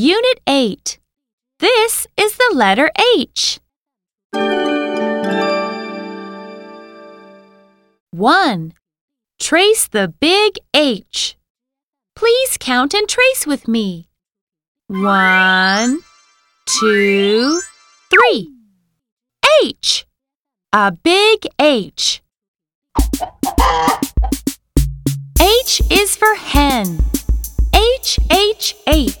Unit 8. This is the letter H. 1. Trace the big H. Please count and trace with me. One, two, three. H. A big H. H is for hen. H, H, H.